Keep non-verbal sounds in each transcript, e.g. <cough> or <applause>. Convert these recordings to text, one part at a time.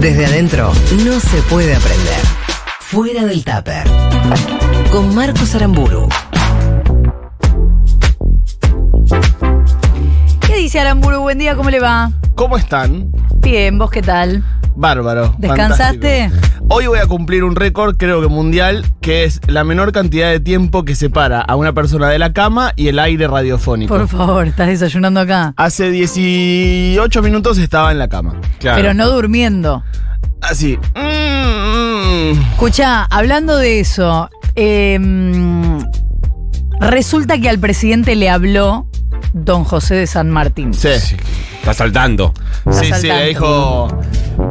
Desde adentro no se puede aprender. Fuera del tupper. Con Marcos Aramburu. ¿Qué dice Aramburu? Buen día, ¿cómo le va? ¿Cómo están? Bien, ¿vos qué tal? Bárbaro. ¿Descansaste? fantástico. Hoy voy a cumplir un récord, creo que mundial, que es la menor cantidad de tiempo que separa a una persona de la cama y el aire radiofónico. Por favor, estás desayunando acá. Hace 18 minutos estaba en la cama. Pero no durmiendo. Así. Mm, mm. Escucha, hablando de eso, em, resulta que al presidente le habló don José de San Martín. Sí, sí, Está saltando. sí, saltando. le dijo,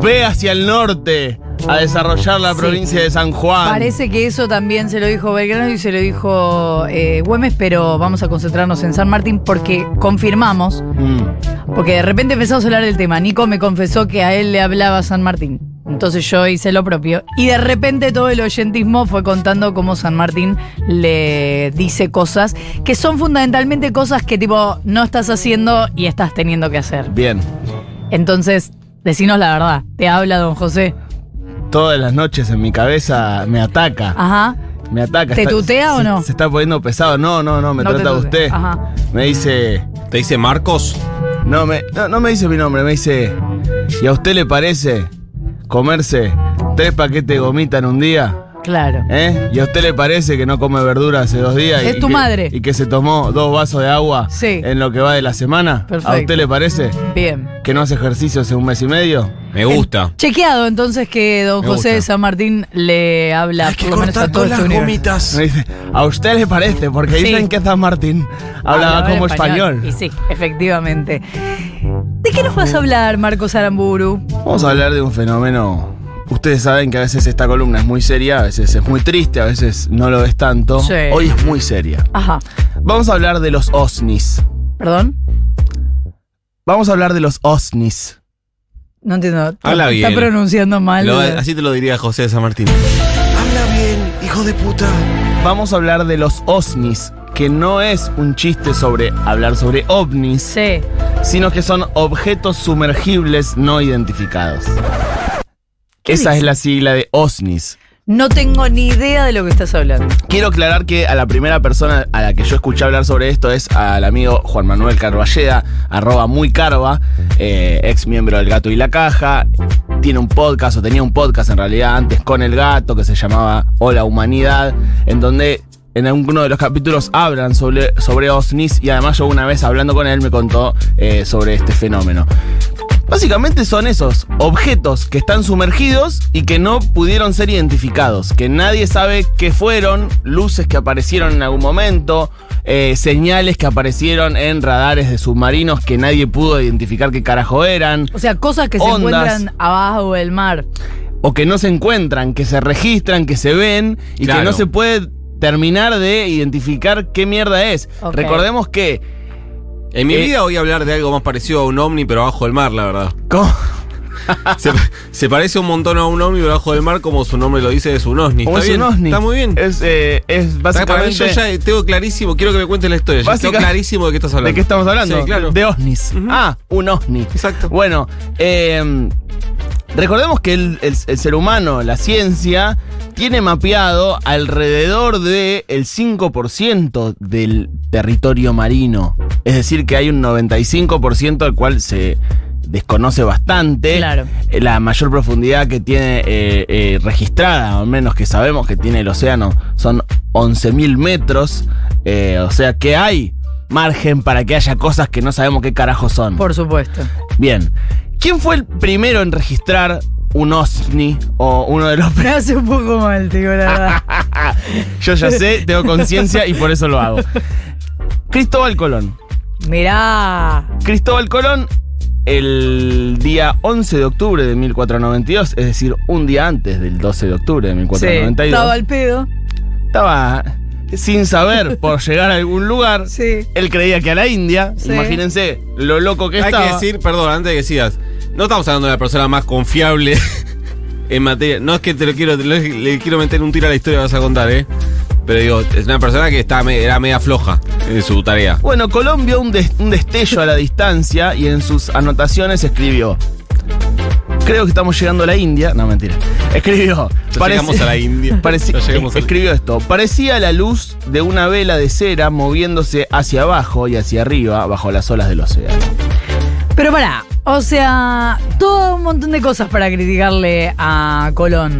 ve hacia el norte a desarrollar la Sí. provincia de San Juan. Parece que eso también se lo dijo Belgrano y se lo dijo eh, Güemes, pero vamos a concentrarnos en San Martín porque confirmamos, Mm. porque de repente empezamos a hablar del tema. Nico me confesó que a él le hablaba San Martín. Entonces yo hice lo propio. Y de repente todo el oyentismo fue contando cómo San Martín le dice cosas que son fundamentalmente cosas que tipo no estás haciendo y estás teniendo que hacer. Bien. Entonces, decinos la verdad. Te habla don José. Todas las noches en mi cabeza me ataca. Ajá. Me ataca. ¿Te tutea o no? Se está poniendo pesado. No, no, no, me No trata usted. Ajá. Me dice. ¿Te dice Marcos? No me, no, no me dice mi nombre, me dice. ¿Y a usted le parece comerse tres paquetes de gomita en un día? Claro. ¿Eh? ¿Y a usted le parece que no come verdura hace dos días? Es y tu que- madre. Y que se tomó dos vasos de agua Sí. en lo que va de la semana. Perfecto. ¿A usted le parece Bien. que no hace ejercicio hace un mes y medio? Me gusta. Chequeado entonces que don Me José de. San Martín le habla por lo menos a todo este. Me dice, ¿a usted le parece? Porque Sí. dicen que San Martín hablaba Hablaba como español. Y sí, efectivamente. ¿De qué nos vas a hablar, Marcos Aramburu? Vamos a hablar de un fenómeno. Ustedes saben que a veces esta columna es muy seria, a veces es muy triste, a veces no lo es tanto. Sí. Hoy es muy seria. Ajá. Vamos a hablar de los OSNIs. ¿Perdón? Vamos a hablar de los OSNIs. No entiendo. Habla Está bien. pronunciando mal. Lo- así te lo diría José de San Martín. Habla bien, hijo de puta. Vamos a hablar de los OSNIs, que no es un chiste sobre hablar sobre ovnis, Sí. sino que son objetos sumergibles no identificados. ¿Qué Esa dice? es la sigla de OSNIs. No tengo ni idea de lo que estás hablando. Quiero aclarar que a la primera persona a la que yo escuché hablar sobre esto es al amigo Juan Manuel Carballeda, arroba muy carva, eh, ex miembro del Gato y la Caja. Tiene un podcast, o tenía un podcast en realidad antes con el gato que se llamaba Hola Humanidad, en donde en alguno de los capítulos hablan sobre, sobre OSNIs y además yo una vez hablando con él me contó eh, sobre este fenómeno. Básicamente son esos objetos que están sumergidos y que no pudieron ser identificados, que nadie sabe qué fueron, luces que aparecieron en algún momento, eh, señales que aparecieron en radares de submarinos que nadie pudo identificar qué carajo eran, O sea, cosas que se encuentran abajo del mar. o que no se encuentran, que se registran, que se ven y que no se puede terminar de identificar qué mierda es. Recordemos que... En mi Eh, vida voy a hablar de algo más parecido a un ovni, pero abajo del mar, la verdad. ¿cómo? <laughs> Se, se parece un montón a un ovni, pero abajo del mar, como su nombre lo dice, es un ovni. ¿Cómo ¿Está es un bien? ovni? Está muy bien. Es, eh, es Para mí básicamente... yo ya tengo clarísimo, quiero que me cuentes la historia. Ya tengo clarísimo de qué estás hablando. ¿De qué estamos hablando? Sí, claro. De OSNIs. Ah, un OSNI. Exacto. Bueno, eh, recordemos que el, el- el ser humano, la ciencia, tiene mapeado alrededor del 5% del territorio marino. Es decir, que hay un 95% al cual se desconoce bastante. Claro. Eh, La mayor profundidad que tiene eh, eh, registrada, al menos que sabemos que tiene el océano, son 11.000 metros. Eh, o sea que hay margen para que haya cosas que no sabemos qué carajo son. Por supuesto. Bien. ¿Quién fue el primero en registrar un OSNI o uno de los... <laughs> Me hace un poco mal, te digo la verdad. <laughs> Yo ya sé, tengo conciencia y por eso lo hago. <laughs> Cristóbal Colón. Mirá. Cristóbal Colón, el día 11 de octubre de 1492, es decir, un día antes del 12 de octubre de Sí, 1492, estaba al pedo. estaba sin saber <laughs> por llegar a algún lugar. Sí. Él creía que a la India, Sí. imagínense lo loco que Hay estaba. que decir, perdón, antes de que sigas, no estamos hablando de la persona más confiable <laughs> en materia. No es que te lo quiero, te lo- le quiero meter un tiro a la historia que vas a contar, ¿eh? Pero digo, es una persona que está, era media floja en su tarea. Bueno, Colón vio un, des- un destello a la distancia y en sus anotaciones escribió: Creo que estamos llegando a la India. No, mentira. Escribió. Llegamos a la India. <laughs> llegamos a escribió esto. Parecía la luz de una vela de cera moviéndose hacia abajo y hacia arriba bajo las olas del océano. Pero pará, o sea, todo un montón de cosas para criticarle a Colón.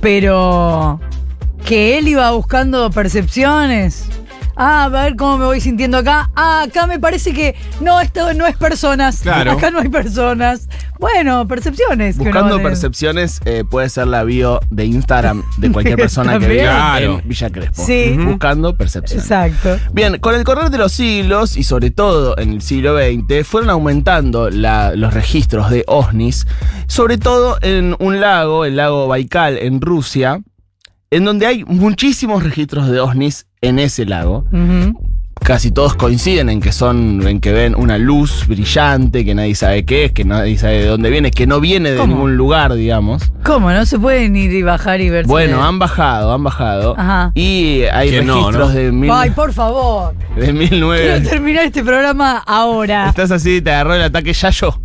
Pero que él iba buscando percepciones. Ah, a ver cómo me voy sintiendo acá. Ah, acá me parece que no, esto no es personas. Claro. Acá no hay personas. Bueno, percepciones. Buscando percepciones eh, puede ser la bio de Instagram de <laughs> cualquier persona que viva Claro. en Villa Crespo. Sí. Buscando percepciones. Exacto. Bien, con el correr de los siglos y sobre todo en el siglo XX fueron aumentando la- los registros de OVNIs, sobre todo en un lago, el lago Baikal en Rusia, en donde hay muchísimos registros de OVNIs en ese lago. Casi todos coinciden en que son, en que ven una luz brillante que nadie sabe qué es, que nadie sabe de dónde viene, que no viene de ¿Cómo? ningún lugar, digamos. ¿Cómo? ¿No se pueden ir y bajar y ver? Bueno, han bajado, han bajado. Ajá. Y hay Que registros ¿no? de, mil, Ay, por favor. de Quiero 1900. terminar este programa ahora. Estás así, te agarró el ataque Yayo.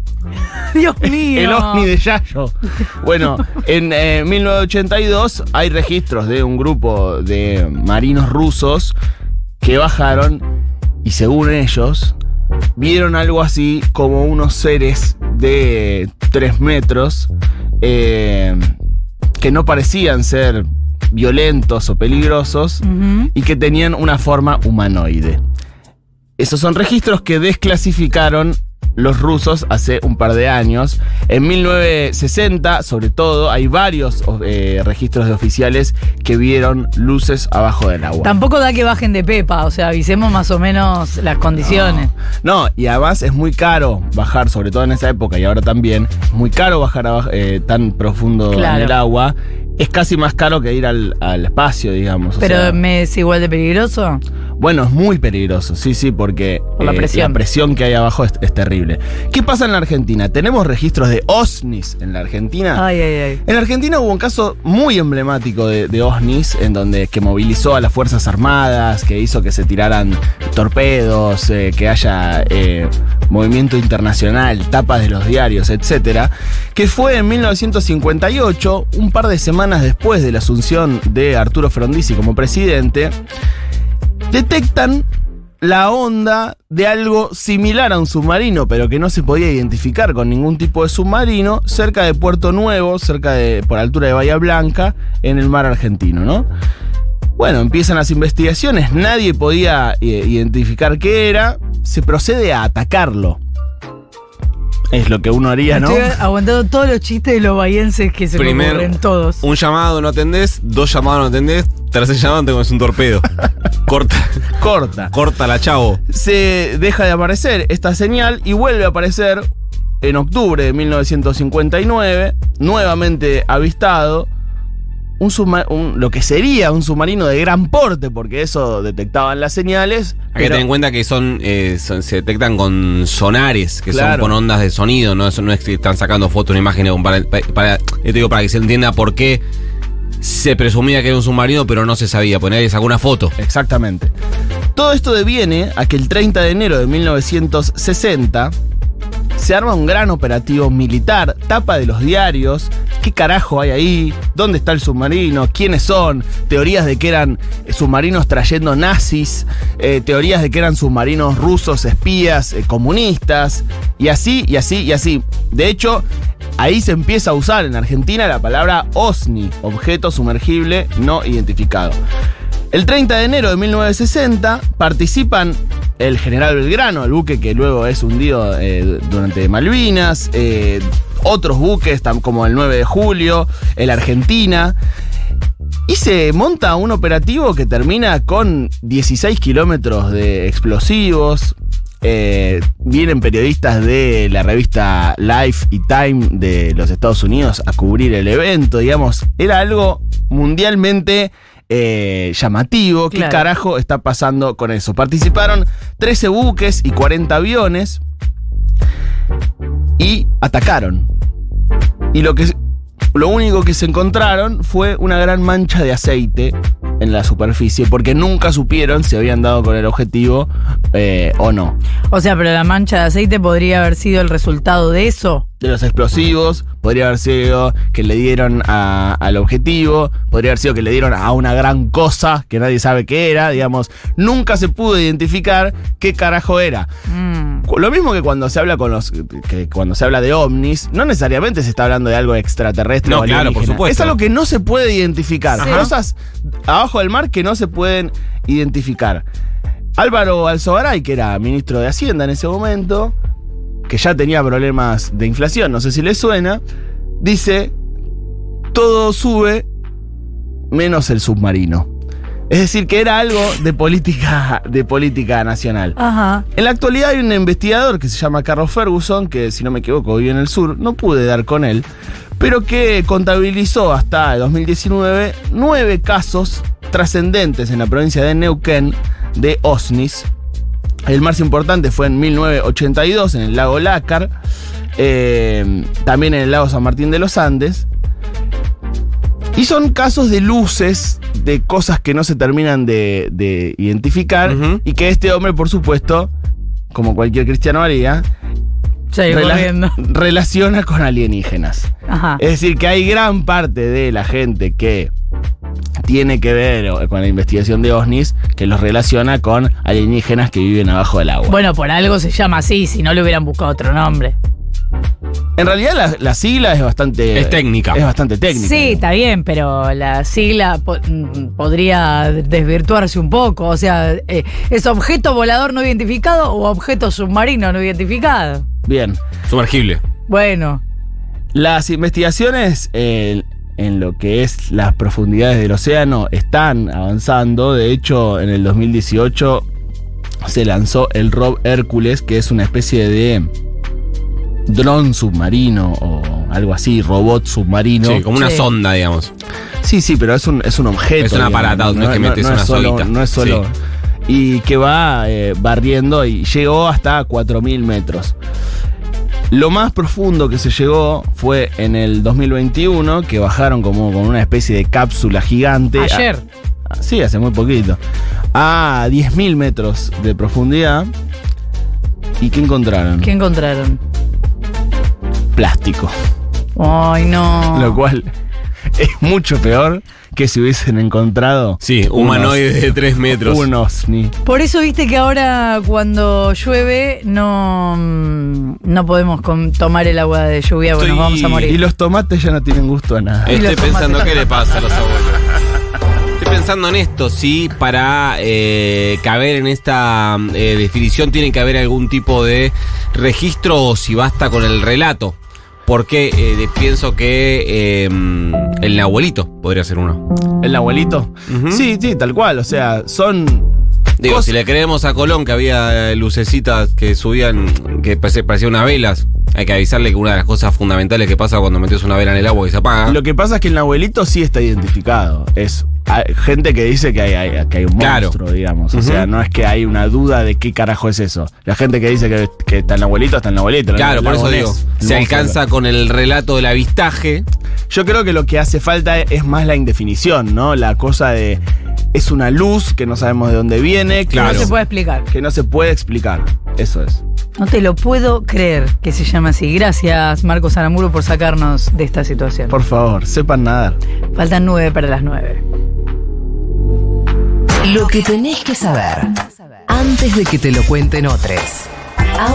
Dios <laughs> mío. El ovni de Yayo. Bueno, en eh, 1982 hay registros de un grupo de marinos rusos que bajaron y según ellos vieron algo así como unos seres de 3 metros eh, que no parecían ser violentos o peligrosos y que tenían una forma humanoide. Esos son registros que desclasificaron los rusos hace un par de años. En 1960, sobre todo, hay varios eh, registros de oficiales que vieron luces abajo del agua. Tampoco da que bajen de pepa, o sea, avisemos más o menos las condiciones. No, y además es muy caro bajar, sobre todo en esa época y ahora también, muy caro bajar abajo, eh, tan profundo Claro. en el agua. Es casi más caro que ir al, al espacio, digamos. o Pero sea, me es igual de peligroso. Bueno, es muy peligroso, sí, sí, porque Por la eh, presión. presión que hay abajo es, es terrible. ¿Qué pasa en la Argentina? Tenemos registros de OSNIs en la Argentina. Ay, ay, ay. En la Argentina hubo un caso muy emblemático de, de OSNIs, en donde que movilizó a las Fuerzas Armadas, que hizo que se tiraran torpedos, eh, que haya eh, movimiento internacional, tapas de los diarios, etcétera, que fue en 1958, un par de semanas después de la asunción de Arturo Frondizi como presidente, detectan la onda de algo similar a un submarino, pero que no se podía identificar con ningún tipo de submarino, cerca de Puerto Nuevo, cerca de, por altura de Bahía Blanca, en el mar argentino, ¿no? Bueno, empiezan las investigaciones, nadie podía eh, identificar qué era, se procede a atacarlo. Es lo que uno haría, ¿no? Estoy aguantando todos los chistes de los bahienses que se me Primero, ocurren todos. un llamado no atendés, dos llamados no atendés, tercer llamado te comes un torpedo. <laughs> corta, Corta. corta la chavo. se deja de aparecer esta señal y vuelve a aparecer en octubre de 1959, nuevamente avistado, un lo que sería un submarino de gran porte, porque eso detectaban las señales. Hay que tener en cuenta que son, eh, son- se detectan con sonares, que Claro. son con ondas de sonido, no, Eso no es que están sacando fotos, una imagen para, para, para- yo te digo, para que se entienda por qué se presumía que era un submarino, pero no se sabía, porque nadie sacó una foto. Exactamente. Todo esto deviene a que el 30 de enero de 1960 se arma un gran operativo militar, tapa de los diarios, qué carajo hay ahí, dónde está el submarino, quiénes son, teorías de que eran submarinos trayendo nazis, eh, teorías de que eran submarinos rusos, espías, eh, comunistas, y así, y así, y así. De hecho, ahí se empieza a usar en Argentina la palabra OSNI, objeto sumergible no identificado. El 30 de enero de 1960 participan el general Belgrano, el buque que luego es hundido eh, durante Malvinas, eh, otros buques como el 9 de julio, el Argentina. Y se monta un operativo que termina con 16 kilómetros de explosivos. Eh, vienen periodistas de la revista Life y Time de los Estados Unidos a cubrir el evento. Digamos, era algo mundialmente eh, llamativo. ¿Qué Claro. carajo está pasando con eso? Participaron 13 buques y 40 aviones y atacaron. Y lo que lo único que se encontraron fue una gran mancha de aceite en la superficie, porque nunca supieron si habían dado con el objetivo eh, o no. O sea, pero la mancha de aceite podría haber sido el resultado de eso. de los explosivos, podría haber sido que le dieron a- al objetivo, podría haber sido que le dieron a una gran cosa que nadie sabe qué era, digamos, nunca se pudo identificar qué carajo era. Mm. Lo mismo que cuando se habla con los que cuando se habla de ovnis, no necesariamente se está hablando de algo extraterrestre No, o claro, por alienígena. supuesto. Es algo que no se puede identificar. Sí. Cosas abajo del mar que no se pueden identificar. Álvaro Alzogaray, que era ministro de Hacienda en ese momento, que ya tenía problemas de inflación, no sé si le suena, dice, todo sube menos el submarino. Es decir, que era algo de política, de política nacional. Ajá. En la actualidad hay un investigador que se llama Carlos Ferguson, que si no me equivoco vive en el sur, no pude dar con él, pero que contabilizó hasta el 2019 nueve casos trascendentes en la provincia de Neuquén de OSNIs. El más importante fue en 1982 en el lago Lácar, eh, también en el lago San Martín de los Andes. Y son casos de luces, de cosas que no se terminan de, de identificar y que este hombre, por supuesto, como cualquier cristiano haría, rela- relaciona con alienígenas. Ajá. Es decir, que hay gran parte de la gente que tiene que ver o- con la investigación de OVNIs que los relaciona con alienígenas que viven abajo del agua. Bueno, por algo se llama así, si no le hubieran buscado otro nombre. en realidad la, la sigla es bastante... Es técnica. Es bastante técnica. Sí, está bien, pero la sigla po- mm, podría desvirtuarse un poco. O sea, eh, ¿es objeto volador no identificado o objeto submarino no identificado? Bien. Sumergible. Bueno, Las investigaciones en, en lo que es las profundidades del océano están avanzando. De hecho, en el 2018 se lanzó el Rob Hércules, que es una especie de dron submarino o algo así, robot submarino. Sí, como una Sí. sonda, digamos. Sí, sí, pero es un, es un objeto. Es un aparato, no es que metes no una es solo. No es solo. Y que va eh, barriendo y llegó hasta 4.000 metros. Lo más profundo que se llegó fue en el 2021, que bajaron como con una especie de cápsula gigante. ayer. A- sí, hace muy poquito. A 10.000 metros de profundidad. ¿Y qué encontraron? ¿Qué encontraron? Plástico. Ay, no. Lo cual <laughs> es mucho peor que si hubiesen encontrado. Sí, humanoide de 3 metros. Un ovni. Por eso viste que ahora cuando llueve no, mm, no podemos tomar el agua de lluvia porque nos Estoy- vamos a Y morir. los tomates ya no tienen gusto a nada. Y Estoy pensando qué le pasa a los abuelos. Estoy pensando en esto, sí, para eh, caber en esta eh, definición tiene que haber algún tipo de registro o si basta con el relato. Porque eh, pienso que eh, el abuelito podría ser uno. ¿El abuelito? Sí, sí, tal cual. O sea, son. Digo, cosas- si le creemos a Colón que había eh, lucecitas que subían, que parecían unas velas, hay que avisarle que una de las cosas fundamentales que pasa cuando metes una vela en el agua y se apaga. Lo que pasa es que el abuelito sí está identificado. Es hay gente que dice que hay, hay- que hay un Claro. monstruo, digamos. O sea, no es que hay una duda de qué carajo es eso. La gente que dice que, que está el abuelito, está el abuelito. no Claro, el por eso digo, el se monstruo. alcanza con el relato del avistaje. Yo creo que lo que hace falta es más la indefinición, ¿no? La cosa de. Es una luz que no sabemos de dónde viene, que, Claro. No se puede explicar. que no se puede explicar. Eso es. No te lo puedo creer que se llama así. Gracias, Marcos Aramuro, por sacarnos de esta situación. Por favor, sepan nadar. Faltan nueve para las nueve. Lo que tenés que saber antes de que te lo cuenten otros.